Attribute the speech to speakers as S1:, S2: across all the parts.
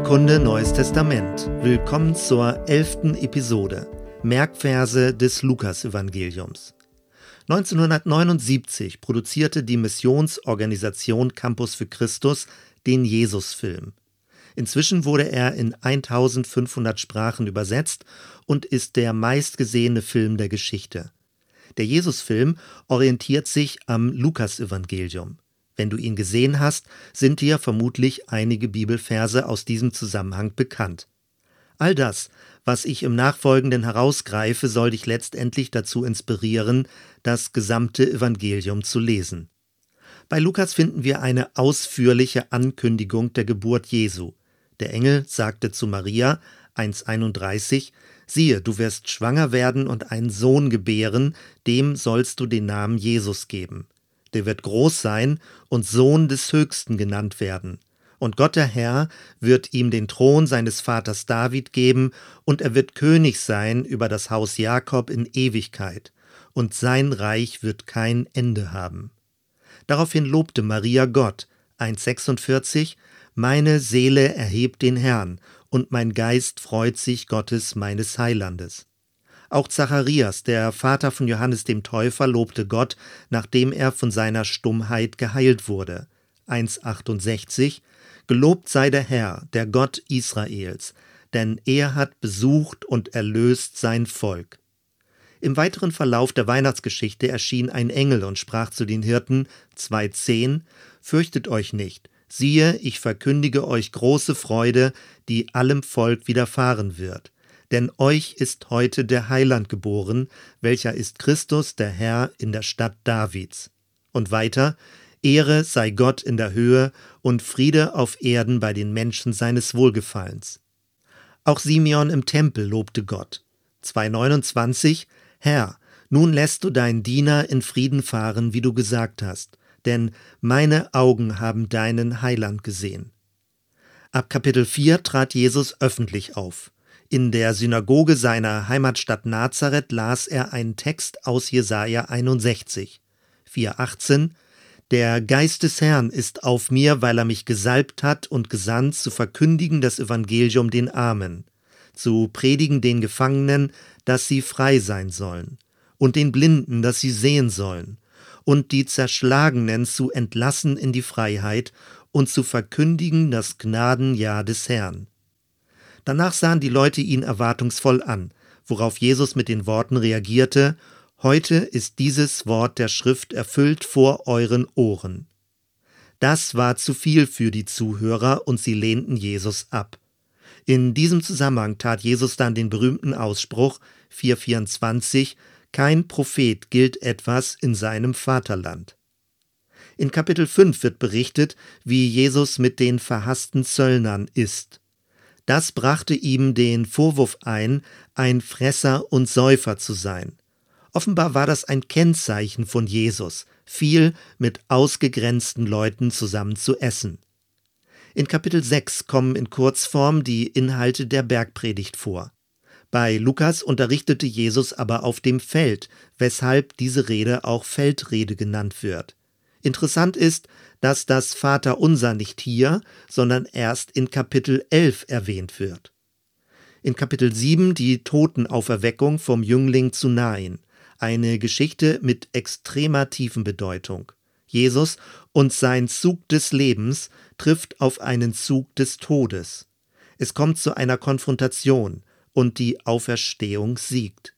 S1: Bibelkunde Neues Testament. Willkommen zur elften Episode Merkverse des Lukasevangeliums. 1979 produzierte die Missionsorganisation Campus für Christus den Jesusfilm. Inzwischen wurde er in 1500 Sprachen übersetzt und ist der meistgesehene Film der Geschichte. Der Jesusfilm orientiert sich am Lukasevangelium. Wenn du ihn gesehen hast, sind dir vermutlich einige Bibelverse aus diesem Zusammenhang bekannt. All das, was ich im Nachfolgenden herausgreife, soll dich letztendlich dazu inspirieren, das gesamte Evangelium zu lesen. Bei Lukas finden wir eine ausführliche Ankündigung der Geburt Jesu. Der Engel sagte zu Maria 1.31 Siehe, du wirst schwanger werden und einen Sohn gebären, dem sollst du den Namen Jesus geben der wird groß sein und Sohn des Höchsten genannt werden. Und Gott der Herr wird ihm den Thron seines Vaters David geben, und er wird König sein über das Haus Jakob in Ewigkeit, und sein Reich wird kein Ende haben. Daraufhin lobte Maria Gott, 1,46, Meine Seele erhebt den Herrn, und mein Geist freut sich Gottes meines Heilandes. Auch Zacharias, der Vater von Johannes dem Täufer, lobte Gott, nachdem er von seiner Stummheit geheilt wurde. 1,68 Gelobt sei der Herr, der Gott Israels, denn er hat besucht und erlöst sein Volk. Im weiteren Verlauf der Weihnachtsgeschichte erschien ein Engel und sprach zu den Hirten 2,10 Fürchtet euch nicht, siehe, ich verkündige euch große Freude, die allem Volk widerfahren wird denn euch ist heute der Heiland geboren, welcher ist Christus der Herr in der Stadt Davids. Und weiter, Ehre sei Gott in der Höhe und Friede auf Erden bei den Menschen seines Wohlgefallens. Auch Simeon im Tempel lobte Gott. 229 Herr, nun lässt du deinen Diener in Frieden fahren, wie du gesagt hast, denn meine Augen haben deinen Heiland gesehen. Ab Kapitel 4 trat Jesus öffentlich auf. In der Synagoge seiner Heimatstadt Nazareth las er einen Text aus Jesaja 61, 4,18 Der Geist des Herrn ist auf mir, weil er mich gesalbt hat und gesandt, zu verkündigen das Evangelium den Armen, zu predigen den Gefangenen, dass sie frei sein sollen, und den Blinden, dass sie sehen sollen, und die Zerschlagenen zu entlassen in die Freiheit und zu verkündigen das Gnadenjahr des Herrn. Danach sahen die Leute ihn erwartungsvoll an, worauf Jesus mit den Worten reagierte Heute ist dieses Wort der Schrift erfüllt vor euren Ohren. Das war zu viel für die Zuhörer und sie lehnten Jesus ab. In diesem Zusammenhang tat Jesus dann den berühmten Ausspruch 424 Kein Prophet gilt etwas in seinem Vaterland. In Kapitel 5 wird berichtet, wie Jesus mit den verhassten Zöllnern ist. Das brachte ihm den Vorwurf ein, ein Fresser und Säufer zu sein. Offenbar war das ein Kennzeichen von Jesus, viel mit ausgegrenzten Leuten zusammen zu essen. In Kapitel 6 kommen in Kurzform die Inhalte der Bergpredigt vor. Bei Lukas unterrichtete Jesus aber auf dem Feld, weshalb diese Rede auch Feldrede genannt wird. Interessant ist, dass das Vaterunser nicht hier, sondern erst in Kapitel 11 erwähnt wird. In Kapitel 7 die Totenauferweckung vom Jüngling zu Nain, eine Geschichte mit extremer tiefen Bedeutung. Jesus und sein Zug des Lebens trifft auf einen Zug des Todes. Es kommt zu einer Konfrontation und die Auferstehung siegt.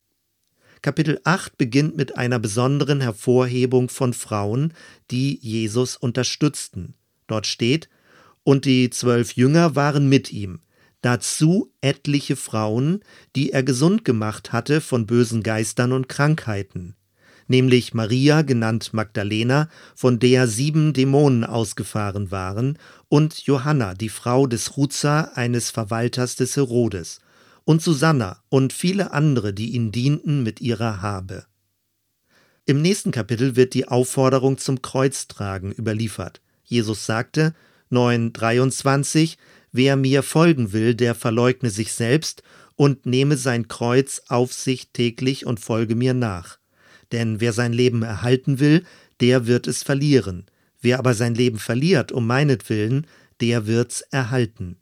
S1: Kapitel 8 beginnt mit einer besonderen Hervorhebung von Frauen, die Jesus unterstützten. Dort steht, und die zwölf Jünger waren mit ihm, dazu etliche Frauen, die er gesund gemacht hatte von bösen Geistern und Krankheiten, nämlich Maria, genannt Magdalena, von der sieben Dämonen ausgefahren waren, und Johanna, die Frau des Ruza, eines Verwalters des Herodes, und Susanna und viele andere, die ihn dienten mit ihrer Habe. Im nächsten Kapitel wird die Aufforderung zum Kreuztragen überliefert. Jesus sagte 9,23 Wer mir folgen will, der verleugne sich selbst und nehme sein Kreuz auf sich täglich und folge mir nach. Denn wer sein Leben erhalten will, der wird es verlieren. Wer aber sein Leben verliert um meinetwillen, der wird's erhalten.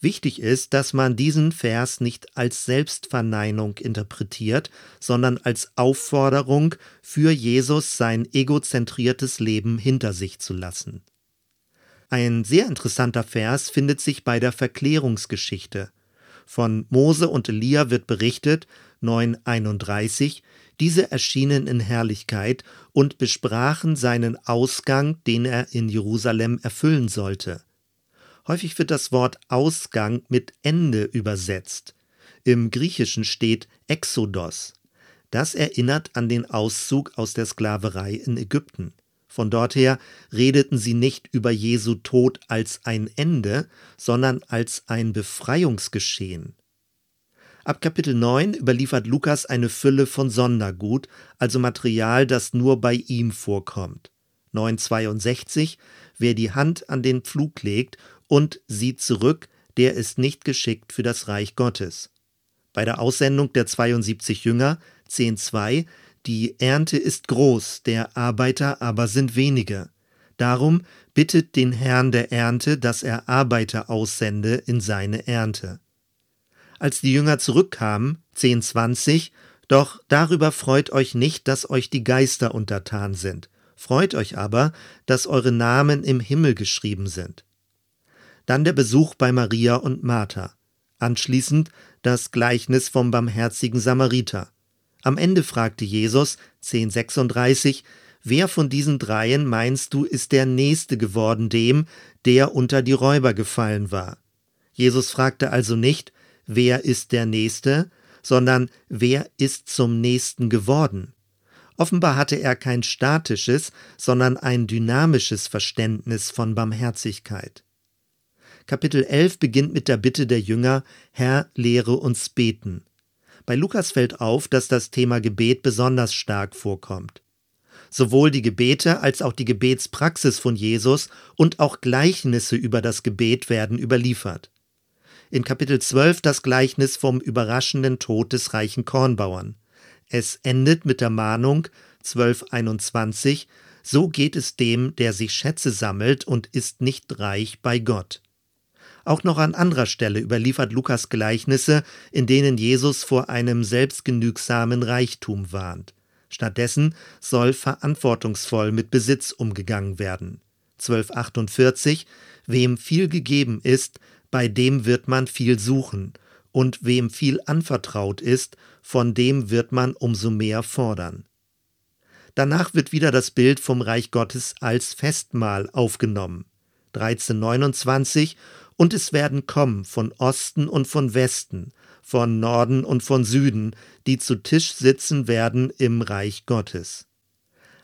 S1: Wichtig ist, dass man diesen Vers nicht als Selbstverneinung interpretiert, sondern als Aufforderung für Jesus sein egozentriertes Leben hinter sich zu lassen. Ein sehr interessanter Vers findet sich bei der Verklärungsgeschichte. Von Mose und Elia wird berichtet, 931, diese erschienen in Herrlichkeit und besprachen seinen Ausgang, den er in Jerusalem erfüllen sollte. Häufig wird das Wort Ausgang mit Ende übersetzt. Im Griechischen steht Exodos. Das erinnert an den Auszug aus der Sklaverei in Ägypten. Von dort her redeten sie nicht über Jesu Tod als ein Ende, sondern als ein Befreiungsgeschehen. Ab Kapitel 9 überliefert Lukas eine Fülle von Sondergut, also Material, das nur bei ihm vorkommt. 962 Wer die Hand an den Pflug legt und sieht zurück, der ist nicht geschickt für das Reich Gottes. Bei der Aussendung der 72 Jünger 10.2 Die Ernte ist groß, der Arbeiter aber sind wenige. Darum bittet den Herrn der Ernte, dass er Arbeiter aussende in seine Ernte. Als die Jünger zurückkamen, 10.20, doch darüber freut euch nicht, dass euch die Geister untertan sind. Freut euch aber, dass eure Namen im Himmel geschrieben sind. Dann der Besuch bei Maria und Martha. Anschließend das Gleichnis vom barmherzigen Samariter. Am Ende fragte Jesus, 1036, Wer von diesen dreien meinst du, ist der Nächste geworden dem, der unter die Räuber gefallen war? Jesus fragte also nicht, wer ist der Nächste, sondern wer ist zum Nächsten geworden? Offenbar hatte er kein statisches, sondern ein dynamisches Verständnis von Barmherzigkeit. Kapitel 11 beginnt mit der Bitte der Jünger, Herr, lehre uns beten. Bei Lukas fällt auf, dass das Thema Gebet besonders stark vorkommt. Sowohl die Gebete als auch die Gebetspraxis von Jesus und auch Gleichnisse über das Gebet werden überliefert. In Kapitel 12 das Gleichnis vom überraschenden Tod des reichen Kornbauern. Es endet mit der Mahnung 1221, so geht es dem, der sich Schätze sammelt und ist nicht reich bei Gott. Auch noch an anderer Stelle überliefert Lukas Gleichnisse, in denen Jesus vor einem selbstgenügsamen Reichtum warnt. Stattdessen soll verantwortungsvoll mit Besitz umgegangen werden. 1248 Wem viel gegeben ist, bei dem wird man viel suchen, und wem viel anvertraut ist, von dem wird man umso mehr fordern. Danach wird wieder das Bild vom Reich Gottes als Festmahl aufgenommen. 1329 und es werden kommen von Osten und von Westen, von Norden und von Süden, die zu Tisch sitzen werden im Reich Gottes.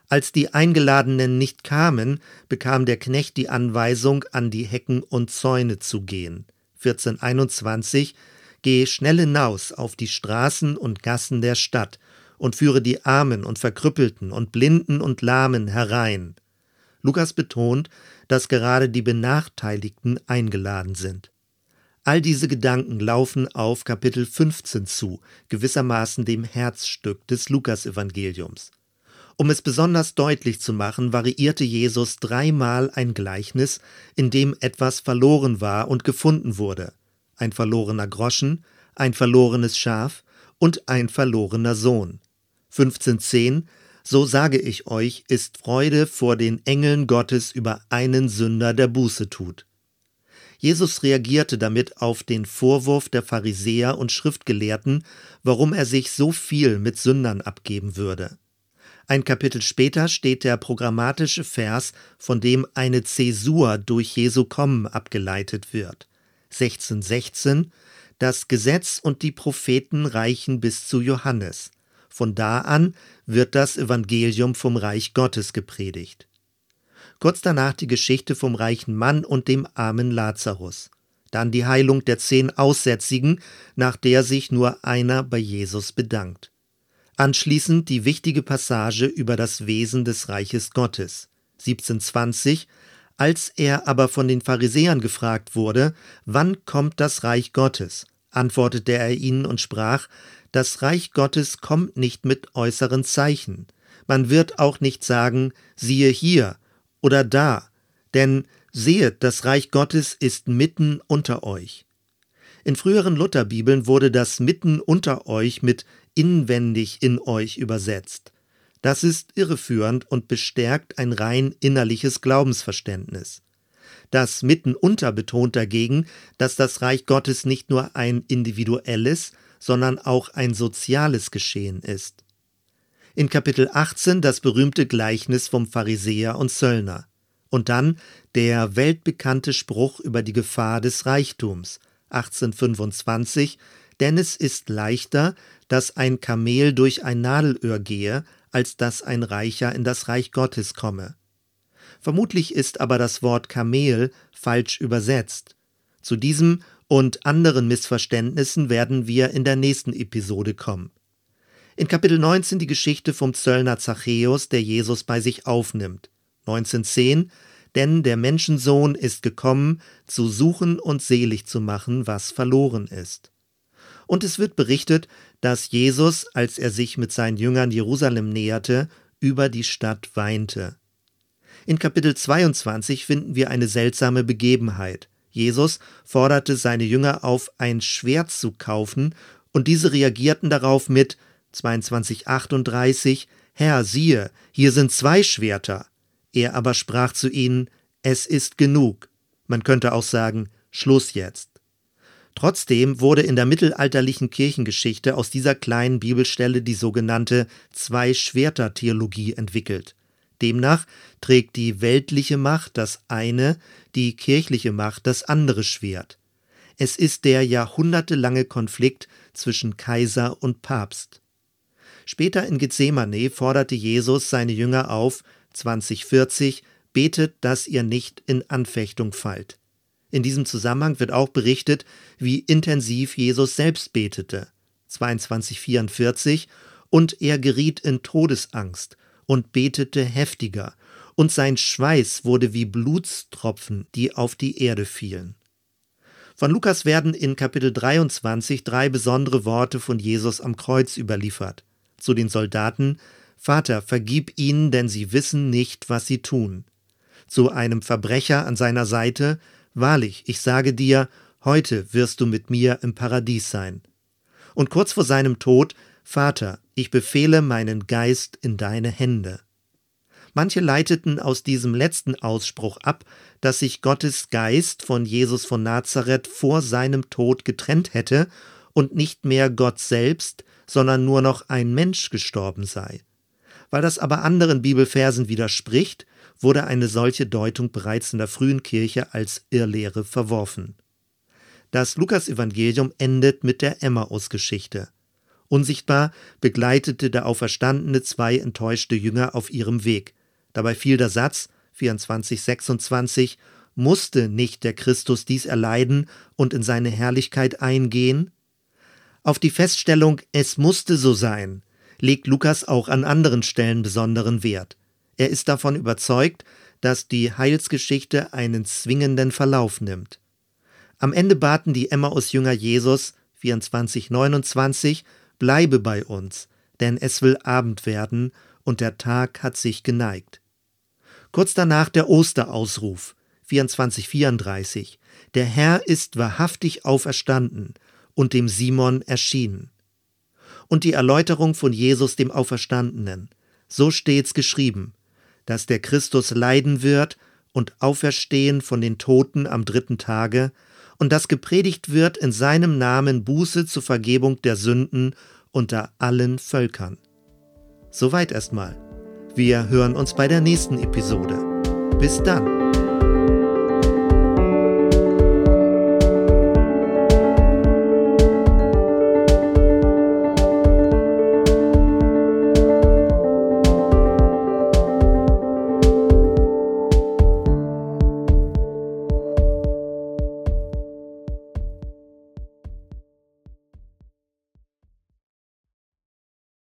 S1: Als die Eingeladenen nicht kamen, bekam der Knecht die Anweisung, an die Hecken und Zäune zu gehen. 1421 Geh schnell hinaus auf die Straßen und Gassen der Stadt und führe die Armen und Verkrüppelten und Blinden und Lahmen herein. Lukas betont, dass gerade die Benachteiligten eingeladen sind. All diese Gedanken laufen auf Kapitel 15 zu, gewissermaßen dem Herzstück des Lukasevangeliums. Um es besonders deutlich zu machen, variierte Jesus dreimal ein Gleichnis, in dem etwas verloren war und gefunden wurde. Ein verlorener Groschen, ein verlorenes Schaf und ein verlorener Sohn. 1510 so sage ich euch, ist Freude vor den Engeln Gottes über einen Sünder, der Buße tut. Jesus reagierte damit auf den Vorwurf der Pharisäer und Schriftgelehrten, warum er sich so viel mit Sündern abgeben würde. Ein Kapitel später steht der programmatische Vers, von dem eine Zäsur durch Jesu Kommen abgeleitet wird. 1616 Das Gesetz und die Propheten reichen bis zu Johannes. Von da an wird das Evangelium vom Reich Gottes gepredigt. Kurz danach die Geschichte vom reichen Mann und dem armen Lazarus. Dann die Heilung der zehn Aussätzigen, nach der sich nur einer bei Jesus bedankt. Anschließend die wichtige Passage über das Wesen des Reiches Gottes. 1720 als er aber von den Pharisäern gefragt wurde, wann kommt das Reich Gottes, antwortete er ihnen und sprach, das Reich Gottes kommt nicht mit äußeren Zeichen. Man wird auch nicht sagen, siehe hier oder da, denn sehet, das Reich Gottes ist mitten unter euch. In früheren Lutherbibeln wurde das mitten unter euch mit inwendig in euch übersetzt. Das ist irreführend und bestärkt ein rein innerliches Glaubensverständnis. Das mitten unter betont dagegen, dass das Reich Gottes nicht nur ein individuelles, sondern auch ein soziales Geschehen ist. In Kapitel 18 das berühmte Gleichnis vom Pharisäer und Zöllner. Und dann der weltbekannte Spruch über die Gefahr des Reichtums, 1825, denn es ist leichter, dass ein Kamel durch ein Nadelöhr gehe, als dass ein Reicher in das Reich Gottes komme. Vermutlich ist aber das Wort Kamel falsch übersetzt. Zu diesem und anderen Missverständnissen werden wir in der nächsten Episode kommen. In Kapitel 19 die Geschichte vom Zöllner Zachäus, der Jesus bei sich aufnimmt. 1910 denn der Menschensohn ist gekommen, zu suchen und selig zu machen, was verloren ist. Und es wird berichtet, dass Jesus, als er sich mit seinen Jüngern Jerusalem näherte, über die Stadt weinte. In Kapitel 22 finden wir eine seltsame Begebenheit. Jesus forderte seine Jünger auf, ein Schwert zu kaufen, und diese reagierten darauf mit 2238 Herr, siehe, hier sind zwei Schwerter. Er aber sprach zu ihnen, es ist genug. Man könnte auch sagen, Schluss jetzt. Trotzdem wurde in der mittelalterlichen Kirchengeschichte aus dieser kleinen Bibelstelle die sogenannte Zwei-Schwerter-Theologie entwickelt. Demnach trägt die weltliche Macht das eine, die kirchliche Macht das andere Schwert. Es ist der jahrhundertelange Konflikt zwischen Kaiser und Papst. Später in Gethsemane forderte Jesus seine Jünger auf, 2040 betet, dass ihr nicht in Anfechtung fallt. In diesem Zusammenhang wird auch berichtet, wie intensiv Jesus selbst betete. 2244 und er geriet in Todesangst und betete heftiger, und sein Schweiß wurde wie Blutstropfen, die auf die Erde fielen. Von Lukas werden in Kapitel 23 drei besondere Worte von Jesus am Kreuz überliefert. Zu den Soldaten Vater, vergib ihnen, denn sie wissen nicht, was sie tun. Zu einem Verbrecher an seiner Seite, Wahrlich, ich sage dir, heute wirst du mit mir im Paradies sein. Und kurz vor seinem Tod, Vater, ich befehle meinen Geist in deine Hände. Manche leiteten aus diesem letzten Ausspruch ab, dass sich Gottes Geist von Jesus von Nazareth vor seinem Tod getrennt hätte und nicht mehr Gott selbst, sondern nur noch ein Mensch gestorben sei. Weil das aber anderen Bibelversen widerspricht, wurde eine solche Deutung bereits in der frühen Kirche als Irrlehre verworfen. Das Lukasevangelium endet mit der Emmaus-Geschichte. Unsichtbar begleitete der Auferstandene zwei enttäuschte Jünger auf ihrem Weg. Dabei fiel der Satz 24,26 Musste nicht der Christus dies erleiden und in seine Herrlichkeit eingehen? Auf die Feststellung, es musste so sein, legt Lukas auch an anderen Stellen besonderen Wert. Er ist davon überzeugt, dass die Heilsgeschichte einen zwingenden Verlauf nimmt. Am Ende baten die Emmaus-Jünger Jesus 24,29 Bleibe bei uns, denn es will Abend werden und der Tag hat sich geneigt. Kurz danach der Osterausruf 24,34 Der Herr ist wahrhaftig auferstanden und dem Simon erschienen und die Erläuterung von Jesus dem Auferstandenen. So steht's geschrieben, dass der Christus leiden wird und auferstehen von den Toten am dritten Tage und dass gepredigt wird in seinem Namen Buße zur Vergebung der Sünden unter allen Völkern. Soweit erstmal. Wir hören uns bei der nächsten Episode. Bis dann.